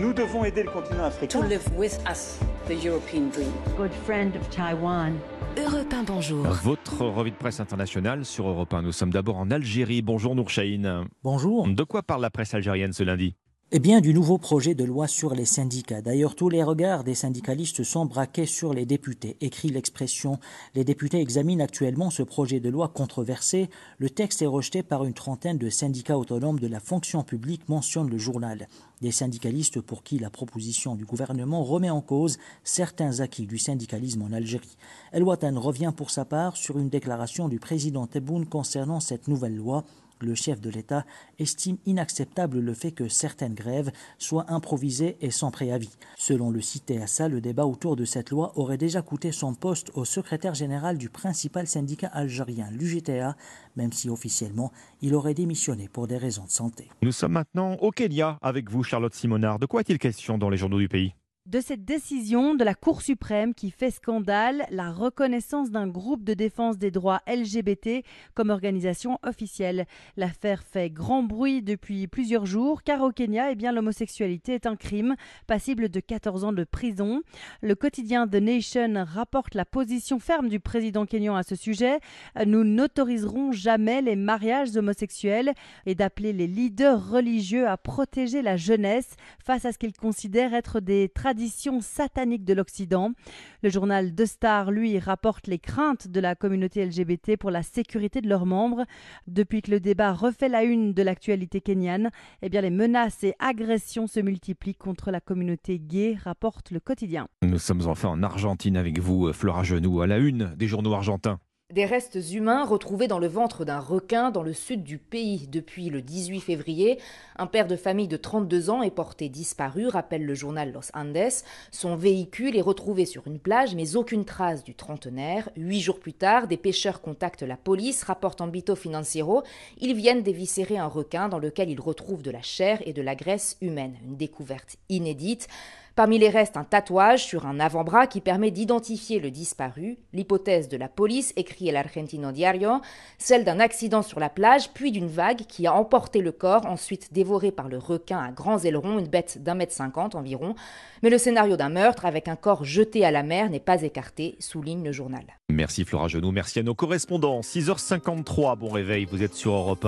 Nous devons aider le continent africain. to live with us the European dream. good friend of Taiwan. Europe 1, bonjour. Votre revue de presse internationale sur Europe 1. Nous sommes d'abord en Algérie. Bonjour Nour Chahine. Bonjour. De quoi parle la presse algérienne ce lundi? Eh bien, du nouveau projet de loi sur les syndicats. D'ailleurs, tous les regards des syndicalistes sont braqués sur les députés, écrit l'expression. Les députés examinent actuellement ce projet de loi controversé. Le texte est rejeté par une trentaine de syndicats autonomes de la fonction publique, mentionne le journal. Des syndicalistes pour qui la proposition du gouvernement remet en cause certains acquis du syndicalisme en Algérie. El Watan revient pour sa part sur une déclaration du président Tebboune concernant cette nouvelle loi. Le chef de l'État estime inacceptable le fait que certaines grèves soient improvisées et sans préavis. Selon le Assa, le débat autour de cette loi aurait déjà coûté son poste au secrétaire général du principal syndicat algérien, l'UGTA, même si officiellement il aurait démissionné pour des raisons de santé. Nous sommes maintenant au Kenya avec vous, Charlotte Simonard. De quoi est-il question dans les journaux du pays? De cette décision de la Cour suprême qui fait scandale, la reconnaissance d'un groupe de défense des droits LGBT comme organisation officielle. L'affaire fait grand bruit depuis plusieurs jours car au Kenya, eh bien, l'homosexualité est un crime passible de 14 ans de prison. Le quotidien The Nation rapporte la position ferme du président kenyan à ce sujet. Nous n'autoriserons jamais les mariages homosexuels et d'appeler les leaders religieux à protéger la jeunesse face à ce qu'ils considèrent être des traditions sataniques de l'Occident. Le journal The Star, lui, rapporte les craintes de la communauté LGBT pour la sécurité de leurs membres. Depuis que le débat refait la une de l'actualité kenyane, eh bien les menaces et agressions se multiplient contre la communauté gay, rapporte le quotidien. Nous sommes enfin en Argentine avec vous, Flora Genoux, à la une des journaux argentins. Des restes humains retrouvés dans le ventre d'un requin dans le sud du pays depuis le 18 février. Un père de famille de 32 ans est porté disparu, rappelle le journal Los Andes. Son véhicule est retrouvé sur une plage, mais aucune trace du trentenaire. Huit jours plus tard, des pêcheurs contactent la police, rapportent Ambito Financiero. Ils viennent d'éviscérer un requin dans lequel ils retrouvent de la chair et de la graisse humaine. Une découverte inédite. Parmi les restes, un tatouage sur un avant-bras qui permet d'identifier le disparu. L'hypothèse de la police, écrit l'Argentino Diario, celle d'un accident sur la plage, puis d'une vague qui a emporté le corps, ensuite dévoré par le requin à grands ailerons, une bête d'un mètre cinquante environ. Mais le scénario d'un meurtre avec un corps jeté à la mer n'est pas écarté, souligne le journal. Merci Flora Genoux, merci à nos correspondants. 6h53, bon réveil, vous êtes sur Europe 1.